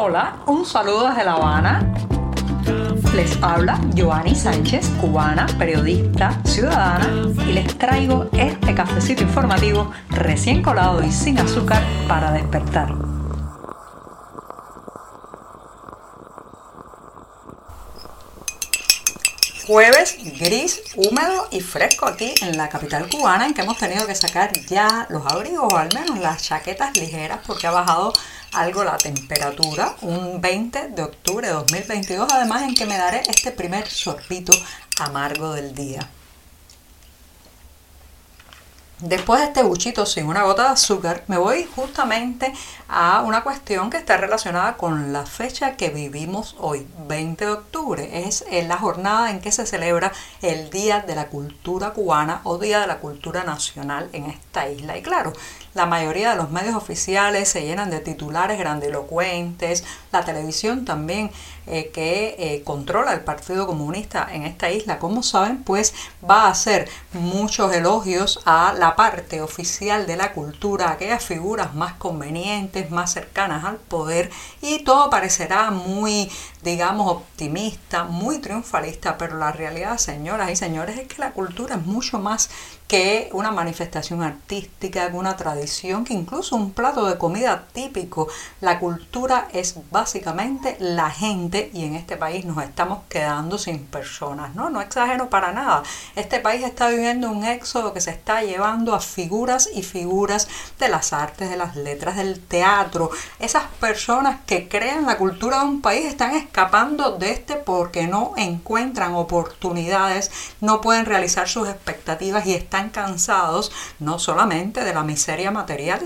Hola, un saludo desde La Habana. Les habla Joanny Sánchez, cubana, periodista, ciudadana, y les traigo este cafecito informativo recién colado y sin azúcar para despertar. Jueves gris, húmedo y fresco aquí en la capital cubana en que hemos tenido que sacar ya los abrigos o al menos las chaquetas ligeras porque ha bajado algo la temperatura, un 20 de octubre de 2022, además en que me daré este primer sorbito amargo del día. Después de este buchito sin una gota de azúcar, me voy justamente a una cuestión que está relacionada con la fecha que vivimos hoy, 20 de octubre. Es la jornada en que se celebra el Día de la Cultura Cubana o Día de la Cultura Nacional en esta isla. Y claro, la mayoría de los medios oficiales se llenan de titulares grandilocuentes, la televisión también eh, que eh, controla el Partido Comunista en esta isla, como saben, pues va a hacer muchos elogios a la parte oficial de la cultura, aquellas figuras más convenientes, más cercanas al poder, y todo parecerá muy, digamos, optimista, muy triunfalista, pero la realidad, señoras y señores, es que la cultura es mucho más que una manifestación artística, que una tradición, que incluso un plato de comida típico. La cultura es básicamente la gente y en este país nos estamos quedando sin personas, ¿no? No exagero para nada. Este país está viviendo un éxodo que se está llevando a figuras y figuras de las artes, de las letras, del teatro. Esas personas que crean la cultura de un país están escapando de este porque no encuentran oportunidades, no pueden realizar sus expectativas y están cansados no solamente de la miseria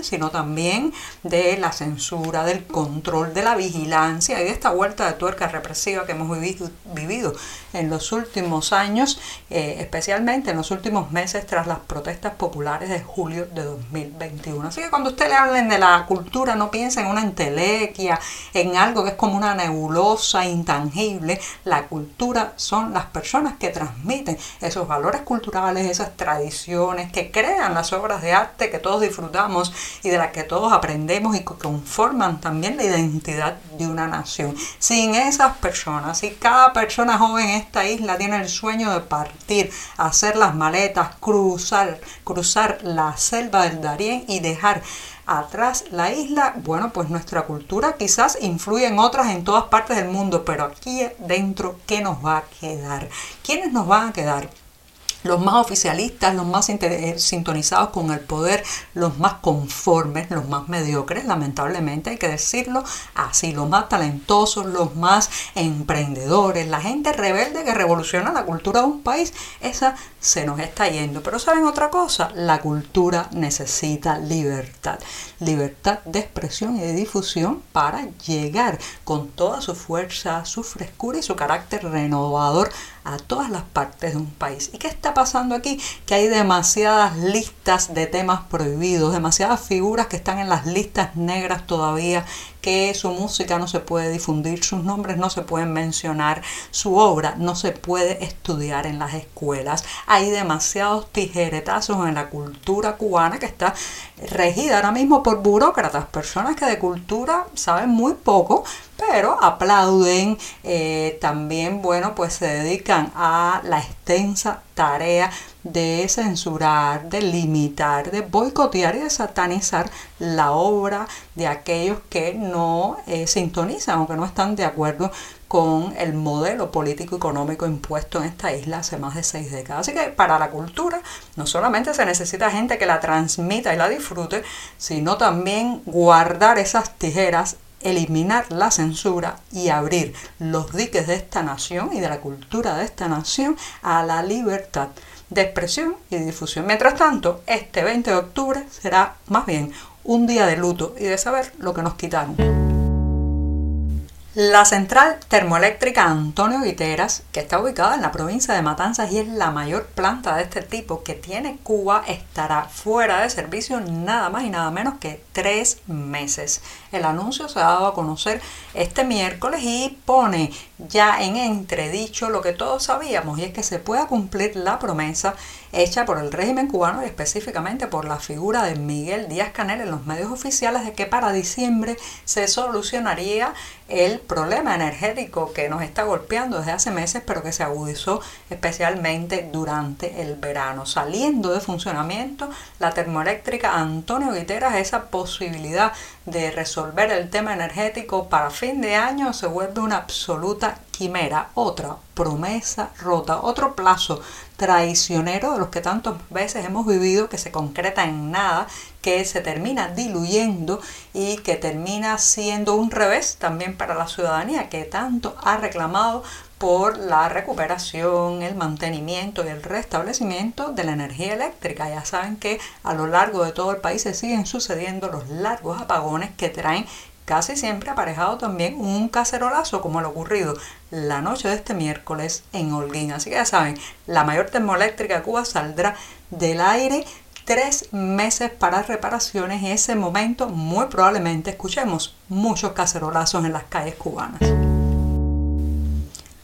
sino también de la censura, del control, de la vigilancia y de esta vuelta de tuerca represiva que hemos vivido en los últimos años, eh, especialmente en los últimos meses tras las protestas populares de julio de 2021. Así que cuando usted le hablen de la cultura, no piense en una entelequia, en algo que es como una nebulosa intangible. La cultura son las personas que transmiten esos valores culturales, esas tradiciones que crean las obras de arte que todos disfrutamos y de las que todos aprendemos y que conforman también la identidad de una nación. Sin esas personas, si cada persona joven en esta isla tiene el sueño de partir, hacer las maletas, cruzar, cruzar la selva del Darién y dejar atrás la isla, bueno, pues nuestra cultura quizás influye en otras en todas partes del mundo, pero aquí dentro, ¿qué nos va a quedar? ¿Quiénes nos van a quedar? Los más oficialistas, los más eh, sintonizados con el poder, los más conformes, los más mediocres, lamentablemente hay que decirlo así, los más talentosos, los más emprendedores, la gente rebelde que revoluciona la cultura de un país, esa se nos está yendo. Pero ¿saben otra cosa? La cultura necesita libertad, libertad de expresión y de difusión para llegar con toda su fuerza, su frescura y su carácter renovador a todas las partes de un país. ¿Y qué está pasando aquí? Que hay demasiadas listas de temas prohibidos, demasiadas figuras que están en las listas negras todavía, que su música no se puede difundir, sus nombres no se pueden mencionar, su obra no se puede estudiar en las escuelas. Hay demasiados tijeretazos en la cultura cubana que está regida ahora mismo por burócratas, personas que de cultura saben muy poco, pero aplauden, eh, también, bueno, pues se dedican a la extensa tarea de censurar, de limitar, de boicotear y de satanizar la obra de aquellos que no eh, sintonizan o que no están de acuerdo con el modelo político económico impuesto en esta isla hace más de seis décadas. Así que para la cultura no solamente se necesita gente que la transmita y la disfrute, sino también guardar esas tijeras eliminar la censura y abrir los diques de esta nación y de la cultura de esta nación a la libertad de expresión y difusión. Mientras tanto, este 20 de octubre será más bien un día de luto y de saber lo que nos quitaron. La central termoeléctrica Antonio Guiteras, que está ubicada en la provincia de Matanzas y es la mayor planta de este tipo que tiene Cuba, estará fuera de servicio nada más y nada menos que tres meses. El anuncio se ha dado a conocer este miércoles y pone ya en entredicho lo que todos sabíamos y es que se pueda cumplir la promesa hecha por el régimen cubano y específicamente por la figura de Miguel Díaz Canel en los medios oficiales de que para diciembre se solucionaría el problema energético que nos está golpeando desde hace meses, pero que se agudizó especialmente durante el verano. Saliendo de funcionamiento la termoeléctrica Antonio Guiteras, esa posibilidad de resolver el tema energético para fin de año se vuelve una absoluta quimera, otra promesa rota, otro plazo traicionero de los que tantas veces hemos vivido que se concreta en nada, que se termina diluyendo y que termina siendo un revés también para la ciudadanía que tanto ha reclamado por la recuperación, el mantenimiento y el restablecimiento de la energía eléctrica. Ya saben que a lo largo de todo el país se siguen sucediendo los largos apagones que traen casi siempre aparejado también un cacerolazo como lo ocurrido la noche de este miércoles en Holguín. Así que ya saben, la mayor termoeléctrica de Cuba saldrá del aire tres meses para reparaciones y en ese momento muy probablemente escuchemos muchos cacerolazos en las calles cubanas.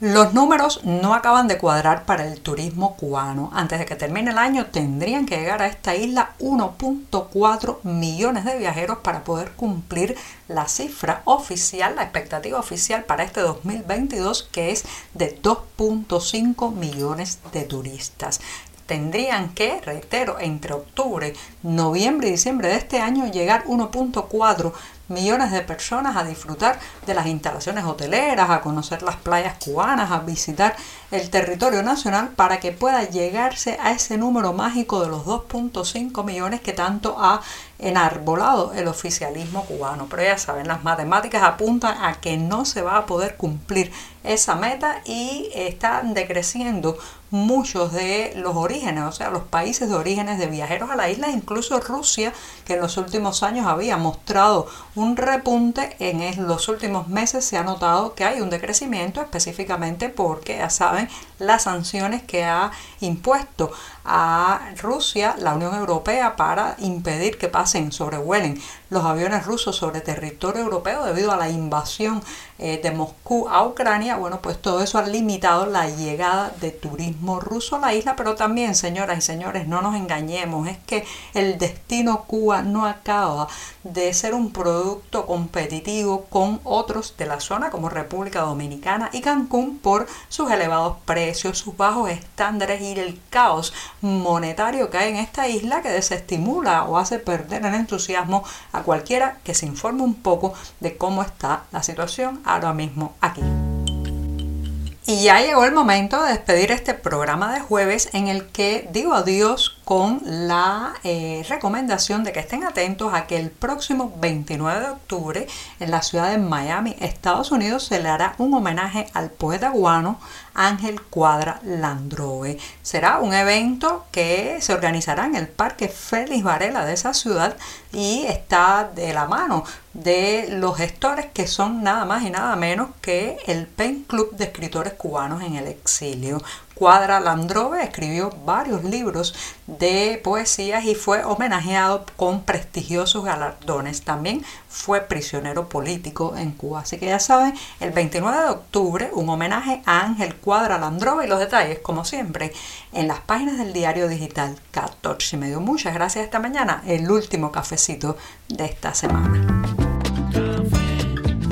Los números no acaban de cuadrar para el turismo cubano. Antes de que termine el año tendrían que llegar a esta isla 1.4 millones de viajeros para poder cumplir la cifra oficial, la expectativa oficial para este 2022 que es de 2.5 millones de turistas tendrían que, reitero, entre octubre, noviembre y diciembre de este año llegar 1.4 millones de personas a disfrutar de las instalaciones hoteleras, a conocer las playas cubanas, a visitar el territorio nacional para que pueda llegarse a ese número mágico de los 2.5 millones que tanto ha enarbolado el oficialismo cubano. Pero ya saben, las matemáticas apuntan a que no se va a poder cumplir esa meta y están decreciendo muchos de los orígenes, o sea, los países de orígenes de viajeros a la isla, incluso Rusia, que en los últimos años había mostrado un repunte, en los últimos meses se ha notado que hay un decrecimiento específicamente porque, ya saben, las sanciones que ha impuesto a Rusia la Unión Europea para impedir que pasen, sobrevuelen los aviones rusos sobre territorio europeo debido a la invasión eh, de Moscú a Ucrania. Bueno, pues todo eso ha limitado la llegada de turismo ruso a la isla, pero también, señoras y señores, no nos engañemos, es que el destino Cuba no acaba de ser un producto competitivo con otros de la zona como República Dominicana y Cancún por sus elevados precios, sus bajos estándares y el caos monetario que hay en esta isla que desestimula o hace perder el entusiasmo a cualquiera que se informe un poco de cómo está la situación ahora mismo aquí. Y ya llegó el momento de despedir este programa de jueves en el que digo adiós con la eh, recomendación de que estén atentos a que el próximo 29 de octubre en la ciudad de Miami, Estados Unidos, se le hará un homenaje al poeta guano Ángel Cuadra Landroe. Será un evento que se organizará en el Parque Félix Varela de esa ciudad y está de la mano de los gestores que son nada más y nada menos que el Pen Club de Escritores Cubanos en el Exilio. Cuadra Landrove escribió varios libros de poesías y fue homenajeado con prestigiosos galardones. También fue prisionero político en Cuba. Así que ya saben, el 29 de octubre un homenaje a Ángel Cuadra Landrove y los detalles, como siempre, en las páginas del diario digital 14 y medio. Muchas gracias esta mañana, el último cafecito de esta semana.